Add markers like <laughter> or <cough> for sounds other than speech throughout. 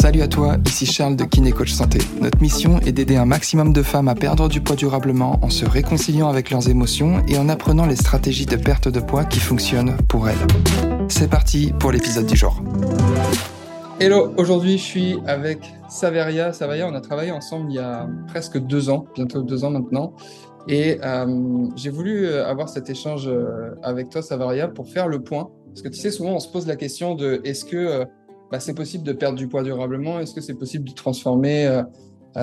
Salut à toi, ici Charles de Kiné Coach Santé. Notre mission est d'aider un maximum de femmes à perdre du poids durablement en se réconciliant avec leurs émotions et en apprenant les stratégies de perte de poids qui fonctionnent pour elles. C'est parti pour l'épisode du jour. Hello, aujourd'hui je suis avec Saveria. Saveria, on a travaillé ensemble il y a presque deux ans, bientôt deux ans maintenant. Et euh, j'ai voulu euh, avoir cet échange euh, avec toi, Saveria, pour faire le point. Parce que tu sais, souvent on se pose la question de est-ce que bah, c'est possible de perdre du poids durablement? Est-ce que c'est possible de transformer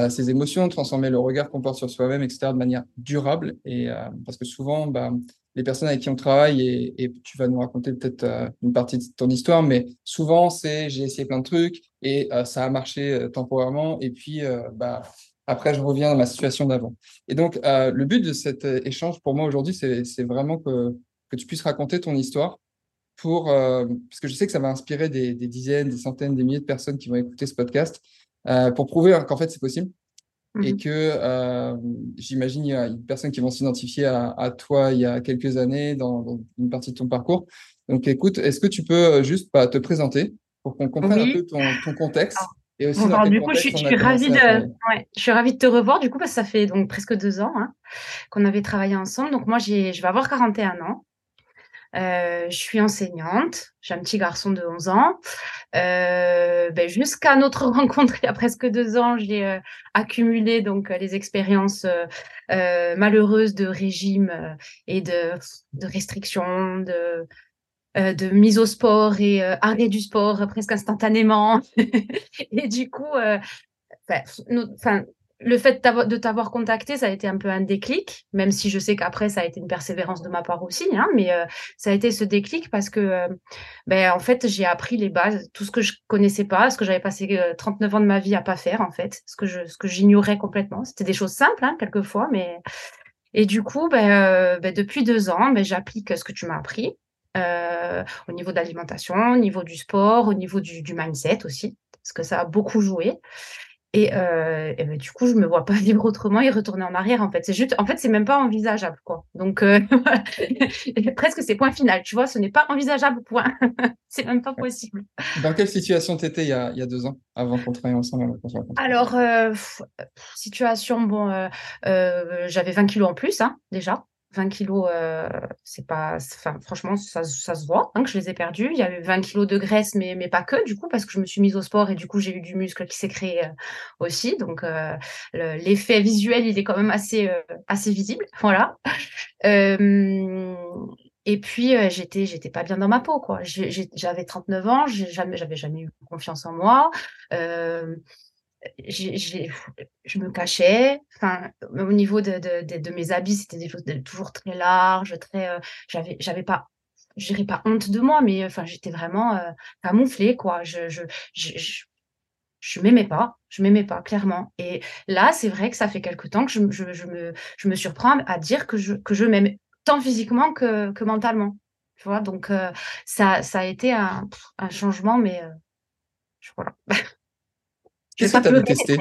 ses émotions, transformer le regard qu'on porte sur soi-même, etc., de manière durable? Et parce que souvent, bah, les personnes avec qui on travaille, et, tu vas nous raconter peut-être une partie de ton histoire, mais souvent c'est j'ai essayé plein de trucs et ça a marché temporairement, et puis bah, après je reviens à ma situation d'avant. Et donc le but de cet échange pour moi aujourd'hui, c'est vraiment que tu puisses raconter ton histoire pour, euh, parce que je sais que ça va inspirer des, des, dizaines, des centaines, des milliers de personnes qui vont écouter ce podcast, euh, pour prouver qu'en fait c'est possible et mhm. que euh, j'imagine il y a une personne qui vont s'identifier à, à, toi il y a quelques années dans, dans, une partie de ton parcours. Donc écoute, est-ce que tu peux juste bah, te présenter pour qu'on comprenne un peu ton, ton contexte et aussi bon, du coup, je suis, je suis ravie de, ouais, je suis ravie de te revoir du coup parce que ça fait donc presque deux ans hein, qu'on avait travaillé ensemble. Donc moi, je vais avoir 41 ans. Euh, je suis enseignante, j'ai un petit garçon de 11 ans. Euh, ben, Jusqu'à notre <laughs> rencontre il y a presque deux ans, j'ai euh, accumulé donc les expériences euh, malheureuses de régime et de, de restrictions, de, de mise au sport et arrêt du sport presque instantanément. <laughs> et du coup, enfin, le fait de t'avoir contacté, ça a été un peu un déclic, même si je sais qu'après, ça a été une persévérance de ma part aussi, hein, mais euh, ça a été ce déclic parce que, euh, ben, en fait, j'ai appris les bases, tout ce que je connaissais pas, ce que j'avais passé 39 euh, ans de ma vie à pas faire, en fait, ce que j'ignorais complètement. C'était des choses simples, hein, quelquefois, mais. Et du coup, ben, ben depuis deux ans, ben, j'applique ce que tu m'as appris. au niveau de l'alimentation, au niveau du sport, au niveau du, du mindset aussi, parce que ça a beaucoup joué. Et, euh, et ben, du coup, je me vois pas <laughs> vivre autrement et retourner en arrière. En fait, c'est juste, en fait, c'est même pas envisageable, quoi. Donc, euh, <laughs> presque c'est point final. Tu vois, ce n'est pas envisageable. Point. <laughs> c'est même pas possible. Dans quelle situation t'étais il y a, il y a deux ans, avant qu'on travaille ensemble Alors, euh, situation, bon, euh, j'avais 20 kilos en plus, hein, déjà. 20 kilos, euh, c'est pas, franchement, ça, se voit hein, que je les ai perdus. Il y avait 20 kilos de graisse, mais, mais pas que, du coup, parce que je me suis mise au sport et du coup, j'ai eu du muscle qui s'est créé euh, aussi. Donc, euh, l'effet visuel, il est quand même assez, assez visible. <laughs> Voilà. et puis, j'étais, j'étais pas bien dans ma peau, quoi. J'avais 39 ans, jamais, j'avais jamais eu confiance en moi je me cachais. Enfin, au niveau de, de, de, mes habits, c'était des choses toujours très larges, très. Euh, j'avais, j'avais pas, je dirais pas honte de moi, mais enfin, j'étais vraiment euh, camouflée, quoi. Je, je, je, je, m'aimais pas, je m'aimais pas clairement. Et là, c'est vrai que ça fait quelque temps que je, je, je, me, je me surprends à dire que je, que je m'aime tant physiquement que, que mentalement. Tu vois, donc euh, ça, ça a été un, un changement, mais voilà. <laughs> <laughs> Qu'est-ce que tu avais testé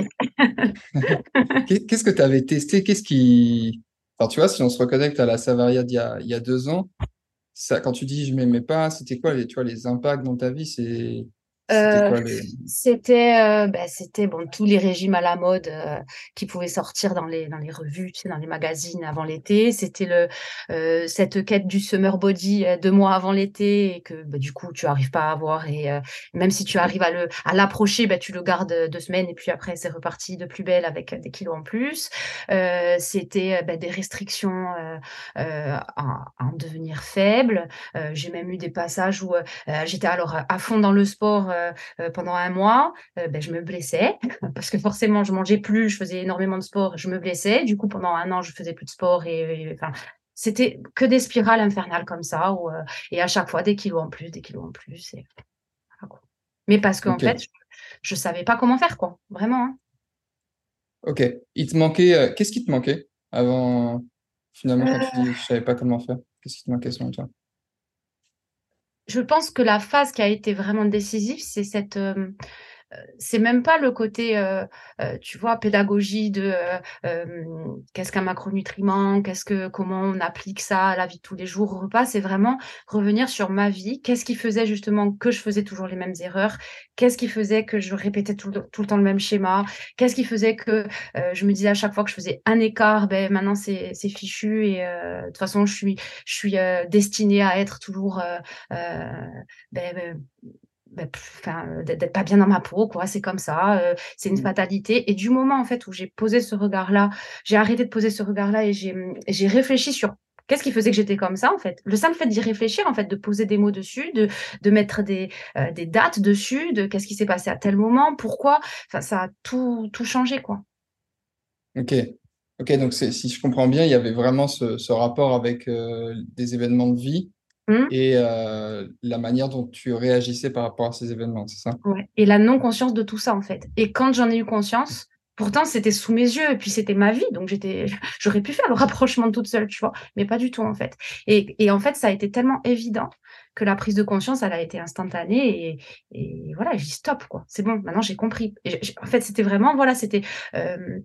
Qu'est-ce que tu avais testé? Qu'est-ce qui. Alors, tu vois, si on se reconnecte à la Savaria d'il y, y a, deux ans, ça, quand tu dis je m'aimais pas, c'était quoi les, tu vois, les impacts dans ta vie? C'est c'était euh, bah, c'était bon tous les régimes à la mode euh, qui pouvaient sortir dans les dans les revues, tu sais, dans les magazines avant l'été. C'était le euh, cette quête du summer body deux mois avant l'été et que bah, du coup tu arrives pas à avoir et même si tu arrives à le à l'approcher, bah, tu le gardes deux semaines et puis après c'est reparti de plus belle avec des kilos en plus. C'était bah, des restrictions à, en devenir faible. J'ai même eu des passages où j'étais alors à fond dans le sport euh, euh, pendant un mois, euh, ben, je me blessais <laughs> parce que forcément, je mangeais plus, je faisais énormément de sport, je me blessais. Du coup, pendant un an, je faisais plus de sport et, enfin, c'était que des spirales infernales comme ça, où, et à chaque fois des kilos en plus, des kilos en plus. Et... Mais parce qu'en fait, je, ne savais pas comment faire, quoi, vraiment. Hein. Ok. Il te manquait, qu'est-ce qui te manquait avant, finalement, quand tu dis je savais pas comment faire? Qu'est-ce qui te manquait selon toi je pense que la phase qui a été vraiment décisive, c'est cette, euh, c'est même pas le côté, tu vois, pédagogie de qu'est-ce qu'un macronutriment, qu'est-ce que, comment on applique ça à la vie de tous les jours au repas. C'est vraiment revenir sur ma vie. Qu'est-ce qui faisait justement que je faisais toujours les mêmes erreurs? Qu'est-ce qui faisait que je répétais tout le, temps le même schéma? Qu'est-ce qui faisait que je me disais à chaque fois que je faisais un écart, ben maintenant c'est fichu et de toute façon je suis, je suis destinée à être toujours ben, ben, ben, d'être pas bien dans ma peau, quoi. C'est comme ça, euh, c'est une mmh. fatalité. Et du moment en fait où j'ai posé ce regard-là, j'ai arrêté de poser ce regard-là et j'ai réfléchi sur qu'est-ce qui faisait que j'étais comme ça en fait. Le simple fait d'y réfléchir, en fait, de poser des mots dessus, de, de mettre des, euh, des dates dessus, de qu'est-ce qui s'est passé à tel moment, pourquoi. Enfin, ça a tout, tout changé, quoi. Ok. Ok, donc si je comprends bien, il y avait vraiment ce, ce rapport avec euh, des événements de vie Mmh. et euh, la manière dont tu réagissais par rapport à ces événements, c'est ça? Ouais. Et la non-conscience de tout ça, en fait. Et quand j'en ai eu conscience, pourtant c'était sous mes yeux et puis c'était ma vie, donc j'étais, <laughs> j'aurais pu faire le rapprochement toute seule, tu vois, mais pas du tout en fait. Et, et en fait, ça a été tellement évident que la prise de conscience, elle a été instantanée et, et voilà, j'ai dit stop quoi, c'est bon, maintenant j'ai compris. Et en fait, c'était vraiment voilà, c'était euh,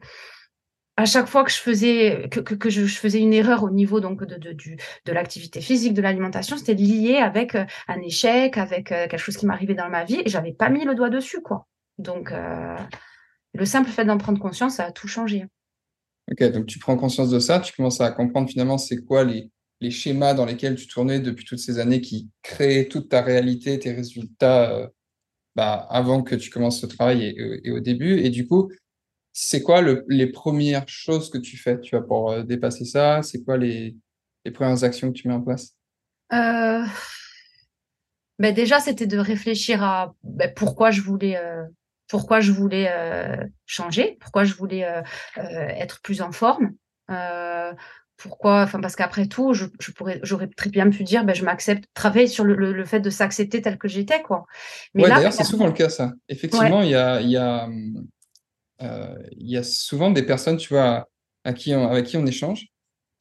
à chaque fois que je faisais que, je, faisais une erreur au niveau donc de, de, de l'activité physique, de l'alimentation, c'était lié avec euh, un échec, avec euh, quelque chose qui m'arrivait dans ma vie et j'avais pas mis le doigt dessus quoi. Donc euh, le simple fait d'en prendre conscience, ça a tout changé. Ok, donc tu prends conscience de ça, tu commences à comprendre finalement c'est quoi les, les schémas dans lesquels tu tournais depuis toutes ces années qui créent toute ta réalité, tes résultats bah, avant que tu commences ce travail et, et, au début. Et du coup, c'est quoi les premières choses que tu fais, tu vois, pour euh, dépasser ça? C'est quoi les, premières actions que tu mets en place? Euh, ben déjà, c'était de réfléchir à ben, pourquoi je voulais, euh, pourquoi je voulais changer, pourquoi je voulais être plus en forme. pourquoi, enfin, parce qu'après tout, je, pourrais, j'aurais très bien pu dire, ben, je m'accepte, travailler sur le, fait de s'accepter tel que j'étais, quoi. Mais d'ailleurs, c'est souvent le cas, ça. Effectivement, il y a, y a hum, euh, il y a souvent des personnes, tu vois, à qui avec qui on échange,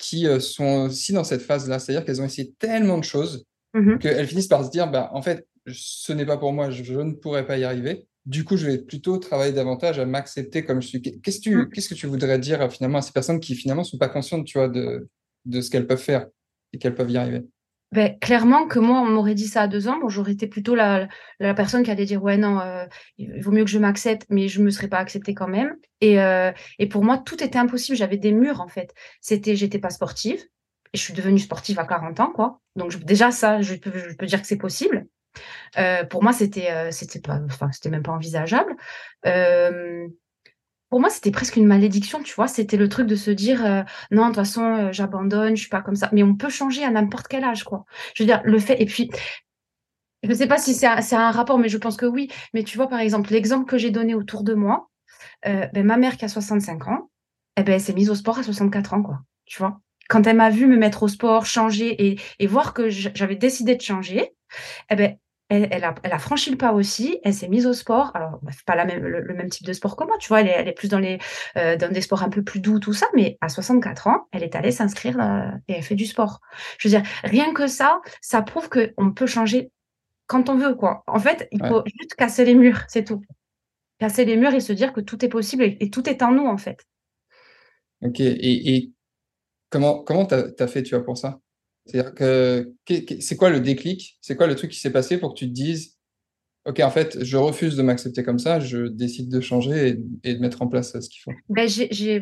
qui euh, sont aussi dans cette phase-là. C'est-à-dire qu'elles ont essayé tellement de choses mmh qu'elles finissent par se dire, bah, en fait, ce n'est pas pour moi, je, ne pourrais pas y arriver. Du coup, je vais plutôt travailler davantage à m'accepter comme je suis. Qu'est-ce que tu, mmh. qu'est-ce que tu voudrais dire finalement à ces personnes qui finalement sont pas conscientes, tu vois, de, de ce qu'elles peuvent faire et qu'elles peuvent y arriver? Ben, clairement que moi, on m'aurait dit ça à deux ans, bon, j'aurais été plutôt la, la personne qui allait dire ouais non, euh, il vaut mieux que je m'accepte, mais je me serais pas acceptée quand même. Et, euh, et pour moi, tout était impossible. J'avais des murs en fait. C'était, j'étais pas sportive et je suis devenue sportive à 40 ans quoi. Donc déjà ça, je peux, je peux dire que c'est possible. Euh, pour moi, c'était, c'était pas, enfin, c'était même pas envisageable pour moi, c'était presque une malédiction, tu vois. C'était le truc de se dire, euh, non, de toute façon, euh, j'abandonne, je suis pas comme ça. Mais on peut changer à n'importe quel âge, quoi. Je veux dire, le fait. Et puis, je ne sais pas si c'est un, rapport, mais je pense que oui. Mais tu vois, par exemple, l'exemple que j'ai donné autour de moi, euh, ben, ma mère qui a 65 ans, eh ben, elle s'est mise au sport à 64 ans, quoi. Tu vois? Quand elle m'a vu me mettre au sport, changer et, et voir que j'avais décidé de changer, eh ben, elle, a, franchi le pas aussi, elle s'est mise au sport. Alors, bah, pas la même, le, même type de sport que moi, tu vois, elle est, plus dans, les, euh, dans des sports un peu plus doux, tout ça, mais à 64 ans, elle est allée s'inscrire euh, et elle fait du sport. Je veux dire, rien que ça, ça prouve qu'on peut changer quand on veut, quoi. En fait, il faut juste casser les murs, c'est tout. Casser les murs et se dire que tout est possible et, tout est en nous, en fait. Ok, et, comment comment tu as, fait, tu vois, pour ça? C'est-à-dire que c'est quoi le déclic? C'est quoi le truc qui s'est passé pour que tu te dises Ok, en fait, je refuse de m'accepter comme ça, je décide de changer et, de mettre en place ce qu'il faut? Ben,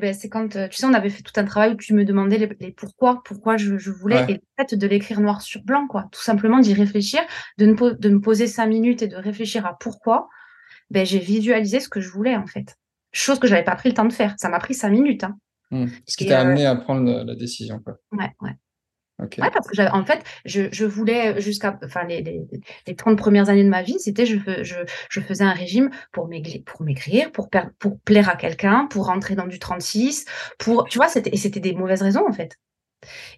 ben, c'est quand, euh, tu sais, on avait fait tout un travail où tu me demandais les, pourquoi, pourquoi je, voulais, et le fait de l'écrire noir sur blanc, quoi. Tout simplement d'y réfléchir, de, de me poser cinq minutes et de réfléchir à pourquoi, ben, j'ai visualisé ce que je voulais, en fait. Chose que je n'avais pas pris le temps de faire. Ça m'a pris cinq minutes. Hein. Mmh. Ce qui t'a amené à prendre la décision, quoi. Ouais, ouais. Ouais, parce que en fait, je, je voulais jusqu'à, enfin, les, les, les 30 premières années de ma vie, c'était je, je, je faisais un régime pour maigrir, pour maigrir, pour, pour plaire à quelqu'un, pour rentrer dans du 36, pour, tu vois, c'était, c'était des mauvaises raisons, en fait.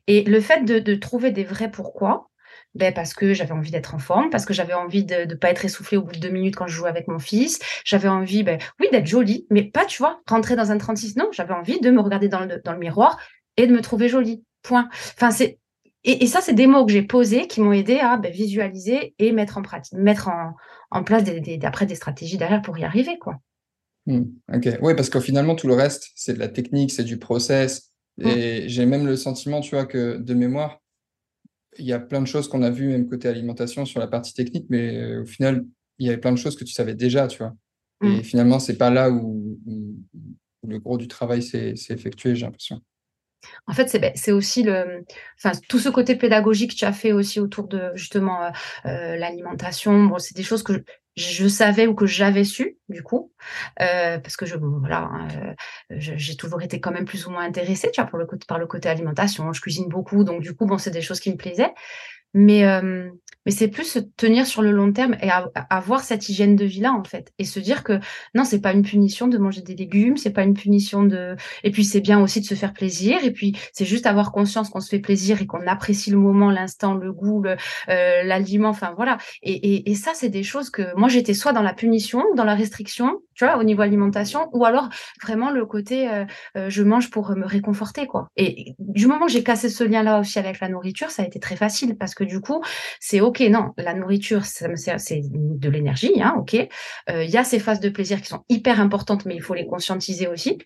Et le fait de, de trouver des vrais pourquoi, ben parce que j'avais envie d'être en forme, parce que j'avais envie de ne pas être essoufflée au bout de deux minutes quand je jouais avec mon fils. J'avais envie, ben, oui, d'être jolie, mais pas, tu vois, rentrer dans un 36. Non, j'avais envie de me regarder dans le, dans le miroir et de me trouver jolie. Point. Enfin, c'est et, ça, c'est des mots que j'ai posés qui m'ont aidé à ben, visualiser et mettre en pratique, mettre en, place des, après des stratégies derrière pour y arriver, quoi. Mmh, ok, oui, parce que finalement, tout le reste, c'est de la technique, c'est du process. Mmh. Et j'ai même le sentiment, tu vois, que de mémoire, il y a plein de choses qu'on a vues, même côté alimentation, sur la partie technique, mais euh, au final, il y avait plein de choses que tu savais déjà, tu vois. Et mmh. finalement, c'est pas là où, le gros du travail s'est effectué, j'ai l'impression. En fait, c'est ben, aussi le, enfin, tout ce côté pédagogique que tu as fait aussi autour de justement euh, euh, l'alimentation. Bon, c'est des choses que je, savais ou que j'avais su du coup, euh, parce que je, voilà, hein, j'ai toujours été quand même plus ou moins intéressée, tu vois, par le côté alimentation. Je cuisine beaucoup, donc du coup, bon, c'est des choses qui me plaisaient. Mais, euh, mais c'est plus se tenir sur le long terme et avoir cette hygiène de vie là en fait. Et se dire que non c'est pas une punition de manger des légumes c'est pas une punition de et puis c'est bien aussi de se faire plaisir et puis c'est juste avoir conscience qu'on se fait plaisir et qu'on apprécie le moment l'instant le goût euh, l'aliment enfin voilà. Et, et, ça c'est des choses que moi j'étais soit dans la punition dans la restriction tu vois au niveau alimentation ou alors vraiment le côté euh, euh, je mange pour me réconforter quoi. Et du moment que j'ai cassé ce lien là aussi avec la nourriture ça a été très facile parce que du coup c'est ok, non, la nourriture, c'est de l'énergie, hein, ok. Euh, il y a ces phases de plaisir qui sont hyper importantes, mais il faut les conscientiser aussi.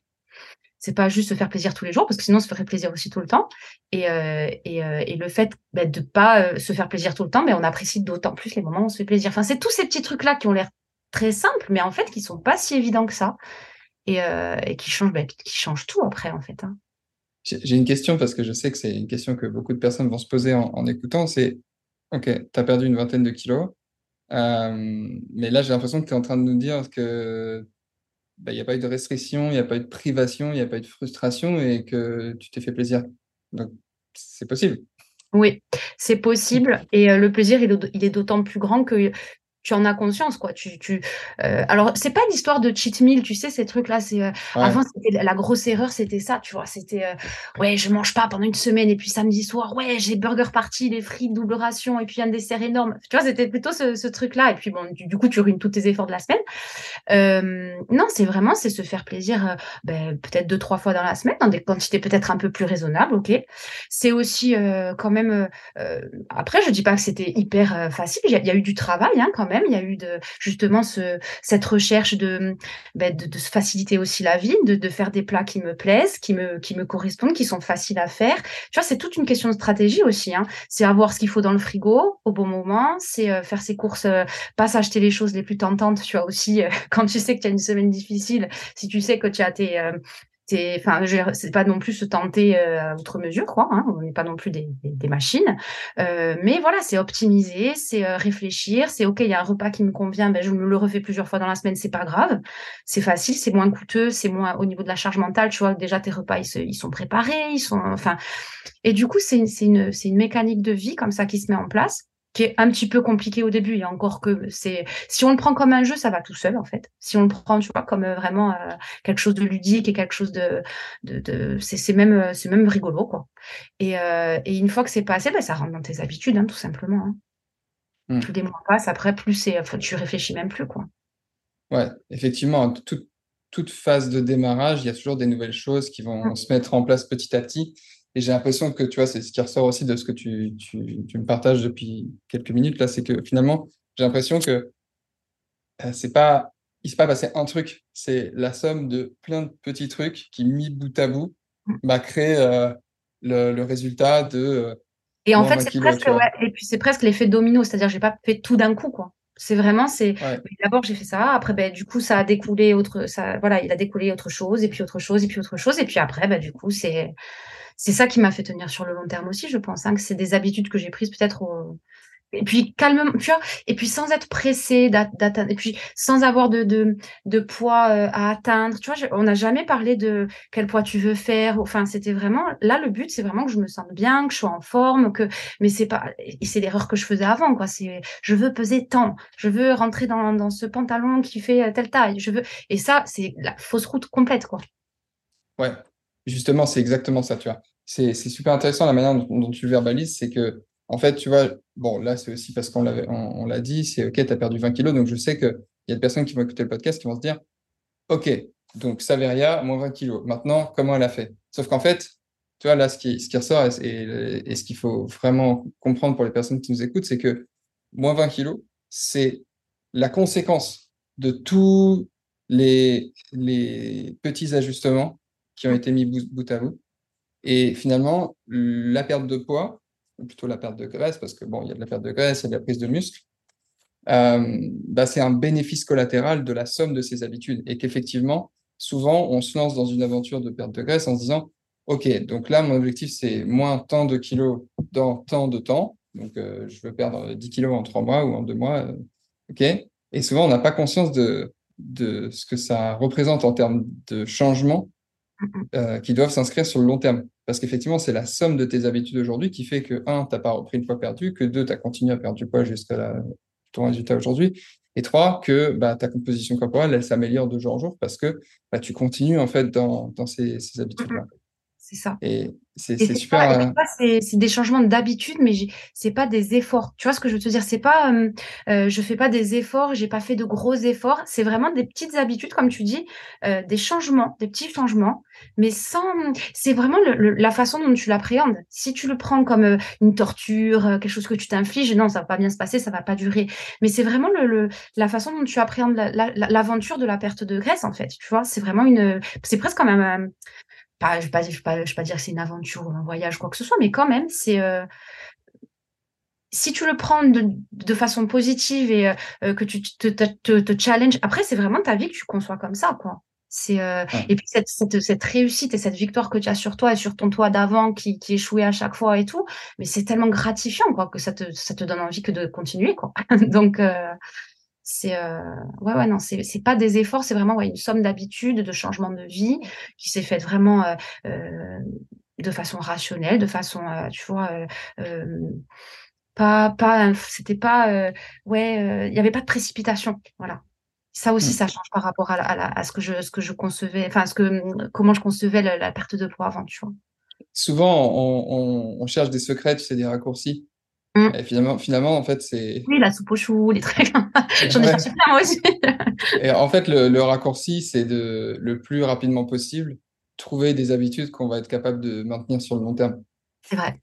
C'est pas juste se faire plaisir tous les jours, parce que sinon, on se ferait plaisir aussi tout le temps. Et, euh, euh, le fait bah, de pas se faire plaisir tout le temps, mais on apprécie d'autant plus les moments où on se fait plaisir. Enfin, c'est tous ces petits trucs-là qui ont l'air très simples, mais en fait, qui sont pas si évidents que ça. Et, qui changent, bah, qui changent tout après, en fait. Hein. J'ai une question parce que je sais que c'est une question que beaucoup de personnes vont se poser en écoutant. C'est Ok, tu as perdu une vingtaine de kilos. Euh, mais là, j'ai l'impression que tu es en train de nous dire que bah, il n'y a pas eu de restriction, il n'y a pas eu de privation, il n'y a pas eu de frustration et que tu t'es fait plaisir. Donc, c'est possible. Oui, c'est possible. Et euh, le plaisir, il est d'autant plus grand que tu en as conscience quoi. Tu tu euh, alors c'est pas l'histoire de cheat meal tu sais ces trucs là c'est euh, avant c'était la grosse erreur c'était ça tu vois. C'était euh, ouais je mange pas pendant une semaine et puis samedi soir ouais j'ai burger party les frites double ration et puis un dessert énorme. Tu vois c'était plutôt ce, ce, truc là et puis bon du, coup tu ruines tous tes efforts de la semaine euh, non c'est vraiment c'est se faire plaisir ben, peut-être deux trois fois dans la semaine dans des quantités peut-être un peu plus raisonnables ok c'est aussi quand même après je dis pas que c'était hyper facile il y, a eu du travail hein, quand même il y a eu de, justement ce, cette recherche de, ben, de, se faciliter aussi la vie, de, de, faire des plats qui me plaisent, qui me, qui me correspondent, qui sont faciles à faire. Tu vois, c'est toute une question de stratégie aussi. Hein. C'est avoir ce qu'il faut dans le frigo au bon moment, c'est euh, faire ses courses, euh, pas s'acheter les choses les plus tentantes. Tu vois aussi, <laughs> euh, quand tu sais que tu as une semaine difficile, si tu sais que tu as tes c'est enfin c'est pas non plus se tenter euh, à outre mesure quoi hein, on n'est pas non plus des, machines. Euh, mais voilà c'est optimiser c'est euh, réfléchir c'est ok il y a un repas qui me convient ben je me le refais plusieurs fois dans la semaine c'est pas grave. C'est facile c'est moins coûteux c'est moins au niveau de la charge mentale tu vois déjà tes repas ils, sont préparés ils sont et du coup c'est une c'est une mécanique de vie comme ça qui se met en place qui est un petit peu compliqué au début. Il y a encore que c'est si on le prend comme un jeu, ça va tout seul en fait. Si on le prend, tu vois, comme euh, vraiment euh, quelque chose de ludique et quelque chose de, de, de c'est même euh, c'est même rigolo quoi. Et, et, une fois que c'est passé, ben, ça rentre dans tes habitudes, hein, tout simplement. Hein. Mmh. Plus des mois passent, après plus c'est, tu réfléchis même plus quoi. Ouais, effectivement, toute, toute phase de démarrage, il y a toujours des nouvelles choses qui vont mmh. se mettre en place petit à petit. Et j'ai l'impression que, tu vois, c'est ce qui ressort aussi de ce que tu, tu, tu me partages depuis quelques minutes, là, c'est que finalement, j'ai l'impression que euh, c'est pas, il s'est pas passé un truc, c'est la somme de plein de petits trucs qui, mis bout à bout, mm. bah, créent euh, le, le, résultat de. Euh, et en fait, c'est presque, ouais, et puis c'est presque l'effet domino, c'est-à-dire j'ai pas fait tout d'un coup, quoi. C'est vraiment, c'est d'abord j'ai fait ça, après ben du coup ça a découlé autre, ça voilà, il a découlé autre chose et puis autre chose et puis autre chose et puis après ben du coup c'est c'est ça qui m'a fait tenir sur le long terme aussi, je pense, hein, que c'est des habitudes que j'ai prises peut-être au... Et puis calmement, tu vois, et puis sans être pressé d'atteindre, et puis sans avoir de, de, de poids euh, à atteindre. Tu vois, on n'a jamais parlé de quel poids tu veux faire. Enfin, c'était vraiment, là, le but, c'est vraiment que je me sente bien, que je sois en forme, que, mais c'est pas, et c'est l'erreur que je faisais avant, quoi. C'est, je veux peser tant, je veux rentrer dans, dans ce pantalon qui fait telle taille, je veux, et ça, c'est la fausse route complète, quoi. Ouais, Justement, c'est exactement ça, tu vois. C'est super intéressant la manière dont, tu verbalises, c'est que, en fait, tu vois, bon, là, c'est aussi parce qu'on l'a dit, c'est OK, tu as perdu 20 kilos, donc je sais qu'il y a des personnes qui vont écouter le podcast qui vont se dire, OK, donc Saveria, moins 20 kilos. Maintenant, comment elle a fait? Sauf qu'en fait, tu vois, là, ce qui, ressort et, ce qu'il faut vraiment comprendre pour les personnes qui nous écoutent, c'est que moins 20 kilos, c'est la conséquence de tous les petits ajustements qui ont été mis bout, à bout. Et finalement, la perte de poids, ou plutôt la perte de graisse, parce que bon, il y a de la perte de graisse, il y a de la prise de muscle, euh, bah, c'est un bénéfice collatéral de la somme de ces habitudes. Et qu'effectivement, souvent, on se lance dans une aventure de perte de graisse en se disant, OK, donc là, mon objectif, c'est moins tant de kilos dans tant de temps. Donc, euh, je veux perdre 10 kilos en trois mois ou en deux mois. Euh, OK. Et souvent, on n'a pas conscience de ce que ça représente en termes de changement euh, qui doivent s'inscrire sur le long terme. Parce qu'effectivement, c'est la somme de tes habitudes aujourd'hui qui fait que, un, tu n'as pas repris une fois perdu, que deux, tu as continué à perdre du poids jusqu'à ton résultat aujourd'hui, et trois, que bah, ta composition corporelle, elle s'améliore de jour en jour parce que bah, tu continues en fait dans, dans ces, ces habitudes-là. C'est ça. Et c'est super. Euh, c'est des changements d'habitude, mais c'est pas des efforts. Tu vois ce que je veux te dire? C'est pas, euh, euh, je fais pas des efforts, j'ai pas fait de gros efforts. C'est vraiment des petites habitudes, comme tu dis, des changements, des petits changements, mais sans. C'est vraiment la façon dont tu l'appréhendes. Si tu le prends comme une torture, quelque chose que tu t'infliges, non, ça va pas bien se passer, ça va pas durer. Mais c'est vraiment le, la façon dont tu appréhendes l'aventure de la perte de graisse, en fait. Tu vois, c'est vraiment une. C'est presque quand je ne vais, pas, dire que c'est une aventure ou un voyage, quoi que ce soit, mais quand même, c'est. Euh, si tu le prends de, façon positive et euh, que tu te, te, te, challenges, après, c'est vraiment ta vie que tu conçois comme ça, quoi. C'est euh, Et puis cette, cette, cette, réussite et cette victoire que tu as sur toi et sur ton toit d'avant qui, qui échouait à chaque fois et tout, mais c'est tellement gratifiant quoi, que ça te, ça te donne envie que de continuer. Quoi. <laughs> Donc, c'est euh, ouais ouais non c'est c'est pas des efforts c'est vraiment ouais, une somme d'habitudes de changements de vie qui s'est faite vraiment euh, euh, de façon rationnelle de façon tu vois pas pas c'était pas ouais il y avait pas de précipitation voilà. Ça aussi mmh. ça change par rapport à, à, à, ce que je ce que je concevais enfin ce que comment je concevais la, perte de poids avant tu vois. Souvent on, on, on cherche des secrets tu sais des raccourcis Mmh. Et finalement, finalement, en fait, c'est. Oui, la soupe aux choux, les trucs. <laughs> J'en ai cherché plein moi aussi. et en fait, le, le raccourci, c'est de le plus rapidement possible trouver des habitudes qu'on va être capable de maintenir sur le long terme. C'est vrai.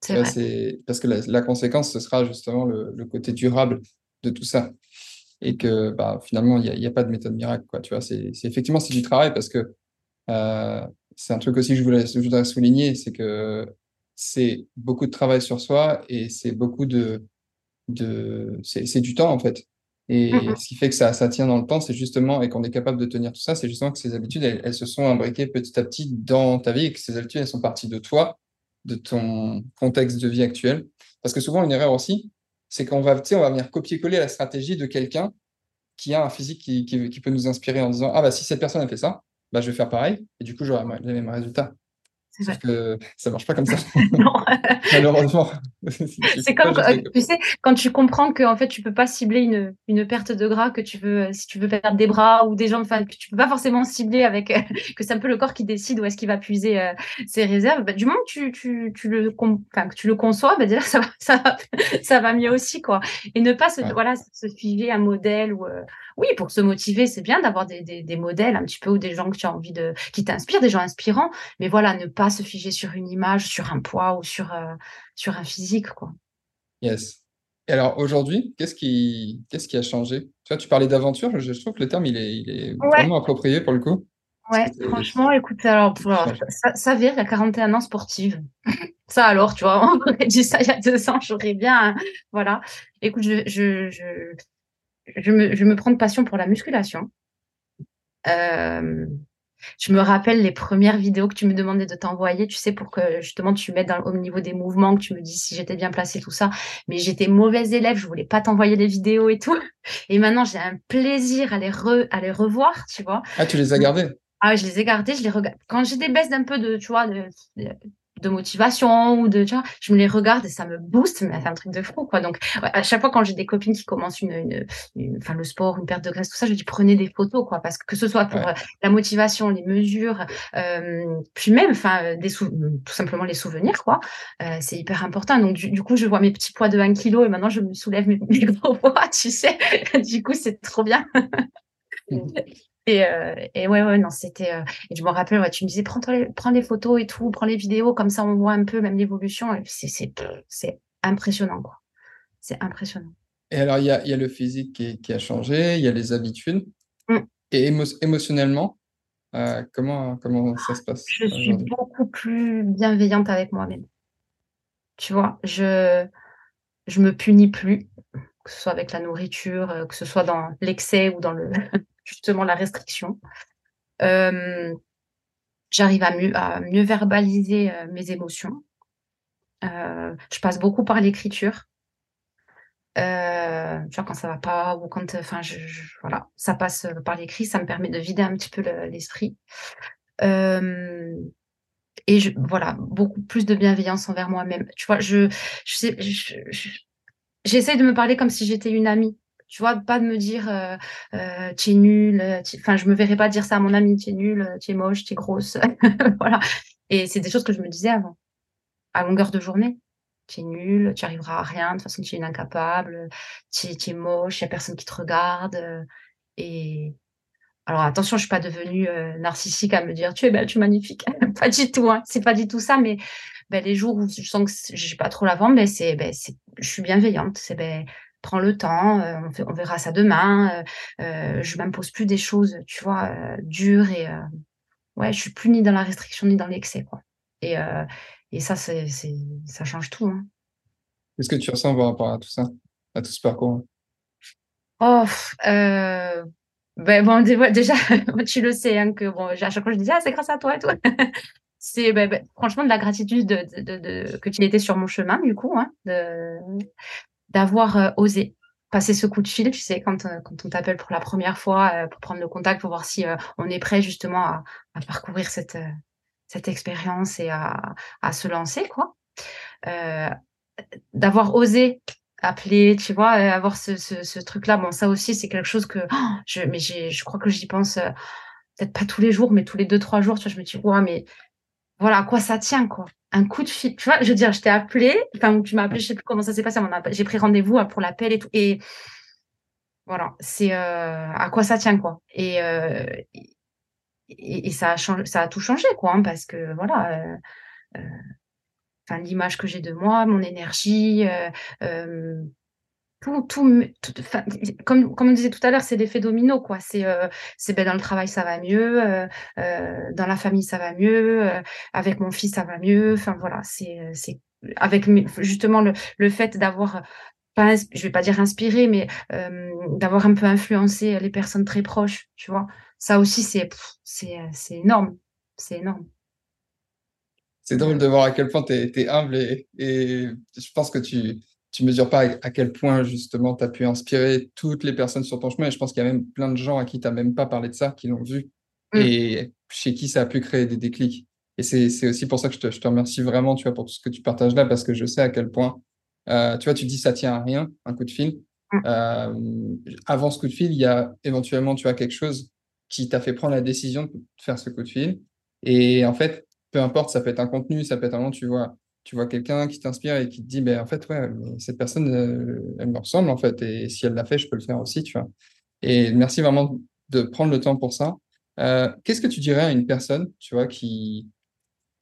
C'est vrai. Parce que la, la, conséquence, ce sera justement le, le, côté durable de tout ça. Et que bah, finalement, il n'y a, a, pas de méthode miracle. Quoi, tu vois, c'est effectivement, c'est du travail parce que euh, c'est un truc aussi que je, voulais, je voudrais souligner, c'est que c'est beaucoup de travail sur soi et c'est beaucoup de, de c'est du temps en fait. Et mm-hmm. ce qui fait que ça, ça tient dans le temps, c'est justement, et qu'on est capable de tenir tout ça, c'est justement que ces habitudes, elles, se sont imbriquées petit à petit dans ta vie et que ces habitudes, elles sont parties de toi, de ton contexte de vie actuel. Parce que souvent, une erreur aussi, c'est qu'on va, on va venir copier-coller la stratégie de quelqu'un qui a un physique qui, qui, peut nous inspirer en disant, ah bah si cette personne a fait ça, bah je vais faire pareil, et du coup, j'aurai les mêmes résultats. Sauf que ça marche pas comme ça. <laughs> <laughs> Malheureusement. <laughs> c'est comme, tu sais, quand tu comprends que en fait, tu peux pas cibler une, une perte de gras, que tu veux, si tu veux perdre des bras ou des jambes, enfin, que tu peux pas forcément cibler avec, que c'est un peu le corps qui décide où est-ce qu'il va puiser euh, ses réserves. Bah, du moment que tu, tu, tu le, enfin, que tu le conçois, bah, déjà, ça va, ça va, ça va mieux aussi, quoi. Et ne pas se, voilà, se figer un modèle ou, euh, oui, pour se motiver, c'est bien d'avoir des, des, des, modèles un petit peu ou des gens que tu as envie de, qui t'inspirent, des gens inspirants. Mais voilà, ne pas se figer sur une image, sur un poids ou sur, euh, sur un physique, quoi. Yes. Et alors aujourd'hui, qu'est-ce qui, qu'est-ce qui a changé? Tu vois, tu parlais d'aventure, je, trouve que le terme, il est, il est vraiment approprié pour le coup. Ouais, franchement, écoute, alors, ça, ça vire, il y a 41 ans sportive. <laughs> ça alors, tu vois, on aurait dit ça il y a deux ans, j'aurais bien, voilà. Écoute, je, je, je, je me, je me prends de passion pour la musculation. Euh, je me rappelle les premières vidéos que tu me demandais de t'envoyer, tu sais, pour que justement tu mettes au niveau des mouvements, que tu me dises si j'étais bien placée, tout ça. Mais j'étais mauvaise élève, je voulais pas t'envoyer les vidéos et tout. <laughs> Et maintenant, j'ai un plaisir à les, à les revoir, tu vois. Ah, tu les as gardées? Ah, je les ai gardées, je les regarde. Quand j'ai des baisses d'un peu de, tu vois, de, de motivation ou de tu vois, je me les regarde et ça me booste mais c'est un truc de fou quoi. Donc à chaque fois quand j'ai des copines qui commencent une, enfin le sport une perte de graisse tout ça je dis prenez des photos quoi parce que que ce soit pour euh, la motivation les mesures euh, puis même enfin des tout simplement les souvenirs quoi euh, c'est hyper important. Donc du, coup je vois mes petits poids de 1 kg et maintenant je me soulève mes, <laughs> gros poids tu sais. <laughs> Du coup c'est trop bien Et, et, ouais, ouais, non, c'était. et je me rappelle, ouais, tu me disais, prends, les, prends les photos et tout, prends les vidéos, comme ça on voit un peu même l'évolution. C'est impressionnant, quoi. C'est impressionnant. Et alors, il y a, y a, le physique qui, qui, a changé, il y a les habitudes. Mm. Et émotionnellement, euh, comment, comment ça se passe Je suis beaucoup plus bienveillante avec moi-même. Tu vois, je je me punis plus, que ce soit avec la nourriture, euh, que ce soit dans l'excès ou dans le <laughs> justement la restriction. Euh, j'arrive à mieux, verbaliser mes émotions. je passe beaucoup par l'écriture. Euh, tu vois, quand ça va pas ou quand, voilà, ça passe par l'écrit, ça me permet de vider un petit peu l'esprit. Euh, et voilà, beaucoup plus de bienveillance envers moi-même. Tu vois, je, j'essaie de me parler comme si j'étais une amie. Tu vois, pas de me dire euh, euh tu es nulle. Enfin, je me verrais pas dire ça à mon ami, tu es nulle, tu es moche, tu es grosse. <laughs> voilà. Et c'est des choses que je me disais avant, à longueur de journée tu es nul, tu arriveras à rien, de toute façon tu es incapable, tu es, moche, il n'y a personne qui te regarde. Et alors attention, je suis pas devenue euh, narcissique à me dire tu es belle, tu es magnifique. <laughs> pas du tout, hein. c'est pas du tout ça, mais ben, les jours où je sens que je n'ai pas trop la vente, ben, c'est, ben, je suis bienveillante. C'est ben, prends le temps, euh, on, fait, on, verra ça demain. Euh, je m'impose plus des choses, tu vois, dures et ouais, je suis plus ni dans la restriction ni dans l'excès, quoi. Et, et ça, c'est, ça change tout. Hein. Qu'est-ce que tu ressens par rapport à tout ça, à tout ce parcours? Oh, euh, ben bon, déjà, <laughs> tu le sais, hein, que bon, à chaque fois je disais, ah, c'est grâce à toi et tout. <laughs> c'est ben, ben, franchement de la gratitude de, de, de, que tu étais sur mon chemin, du coup, hein, d'avoir euh, osé passer ce coup de fil, tu sais, quand, euh, quand on t'appelle pour la première fois, pour prendre le contact, pour voir si on est prêt justement à, parcourir cette, cette expérience et à, à, se lancer, quoi. Euh, D'avoir osé appeler, tu vois, euh, avoir ce, ce, ce truc-là. Bon, ça aussi, c'est quelque chose que oh, je, mais je crois que j'y pense euh, peut-être pas tous les jours, mais tous les deux, trois jours, tu vois, je me dis, ouais, mais voilà, à quoi ça tient, quoi. Un coup de fil, tu vois, je veux dire, je t'ai appelé, enfin, tu m'as appelé, je sais plus comment ça s'est passé, j'ai pris rendez-vous hein, pour l'appel et tout, et voilà, c'est euh, à quoi ça tient, quoi. Et, euh, et, ça, a changé, ça a tout changé, quoi, hein, parce que voilà, euh, euh, l'image que j'ai de moi, mon énergie, euh, tout, tout, comme, comme on disait tout à l'heure, c'est l'effet domino, quoi. C'est, c'est ben, dans le travail, ça va mieux, dans la famille, ça va mieux, avec mon fils, ça va mieux. Enfin, voilà, c'est, avec justement le, le fait d'avoir pas, je vais pas dire inspiré, mais d'avoir un peu influencé les personnes très proches, tu vois ça aussi, c'est, énorme. C'est énorme. C'est drôle de voir à quel point tu es, humble et, je pense que tu tu mesures pas à quel point justement tu as pu inspirer toutes les personnes sur ton chemin et je pense qu'il y a même plein de gens à qui tu n'as même pas parlé de ça, qui l'ont vu mm. et chez qui ça a pu créer des déclics. Et c'est aussi pour ça que je te, je te, remercie vraiment tu vois, pour tout ce que tu partages là parce que je sais à quel point, euh, tu vois, tu dis ça tient à rien, un coup de fil. Mm. Euh, avant ce coup de fil, il y a éventuellement tu as quelque chose qui t'a fait prendre la décision de faire ce coup de fil. Et en fait, peu importe, ça peut être un contenu, ça peut être un moment, tu vois, tu vois quelqu'un qui t'inspire et qui te dit, ben, en fait, ouais, cette personne, euh, elle me ressemble, en fait, et si elle l'a fait, je peux le faire aussi, tu vois. Et merci vraiment de prendre le temps pour ça. Euh, qu'est-ce que tu dirais à une personne, tu vois, qui,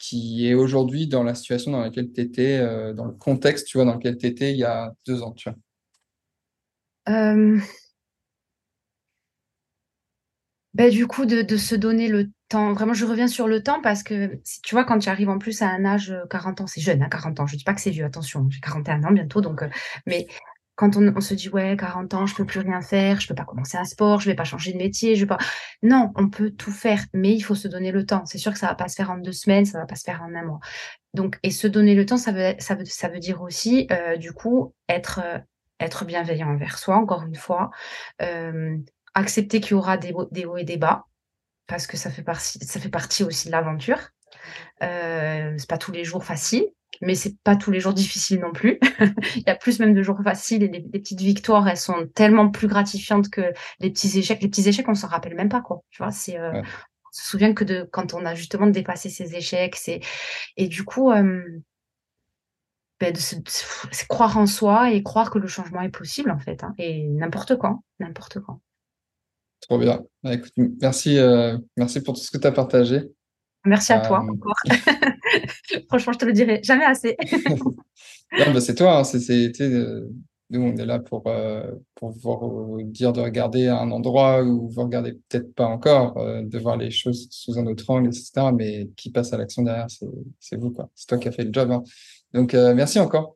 qui est aujourd'hui dans la situation dans laquelle tu étais, euh, dans le contexte, tu vois, dans lequel tu étais il y a deux ans, tu vois? Ben, du coup, de, se donner le temps. Vraiment, je reviens sur le temps parce que, tu vois, quand tu arrives en plus à un âge 40 euh, ans, c'est jeune, à hein, 40 ans. Je dis pas que c'est vieux, attention, j'ai 41 ans bientôt. Donc, euh, mais quand on, se dit, ouais, 40 ans, je peux plus rien faire, je peux pas commencer un sport, je vais pas changer de métier, je vais pas. Non, on peut tout faire, mais il faut se donner le temps. C'est sûr que ça va pas se faire en deux semaines, ça va pas se faire en un mois. Donc, et se donner le temps, ça veut, ça veut, ça veut dire aussi, euh, du coup, être, être bienveillant envers soi, encore une fois, accepter qu'il y aura des, hauts et des bas, parce que ça fait partie, ça fait partie aussi de l'aventure. Euh, c'est pas tous les jours facile, mais c'est pas tous les jours difficile non plus. <laughs> Il y a plus même de jours faciles et les, petites victoires, elles sont tellement plus gratifiantes que les petits échecs. Les petits échecs, on s'en rappelle même pas quoi. Tu vois, c'est euh, on se souvient que de quand on a justement dépassé ces échecs, c'est et du coup. Euh, ben c'est croire en soi et croire que le changement est possible en fait, hein, et n'importe quand, n'importe quand. Trop bien. Bah, écoute, merci, merci pour tout ce que tu as partagé. Merci à toi encore. <laughs> Franchement, je te le dirai jamais assez. <laughs> <laughs> non, c'est toi. Hein, c'est, nous, on est là pour, euh, pour vous dire de regarder un endroit où vous regardez peut-être pas encore, euh, de voir les choses sous un autre angle, etc. Mais qui passe à l'action derrière, c'est vous. quoi. C'est toi qui as fait le job. Hein. Donc, euh, merci encore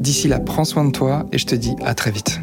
D'ici là, prends soin de toi et je te dis à très vite.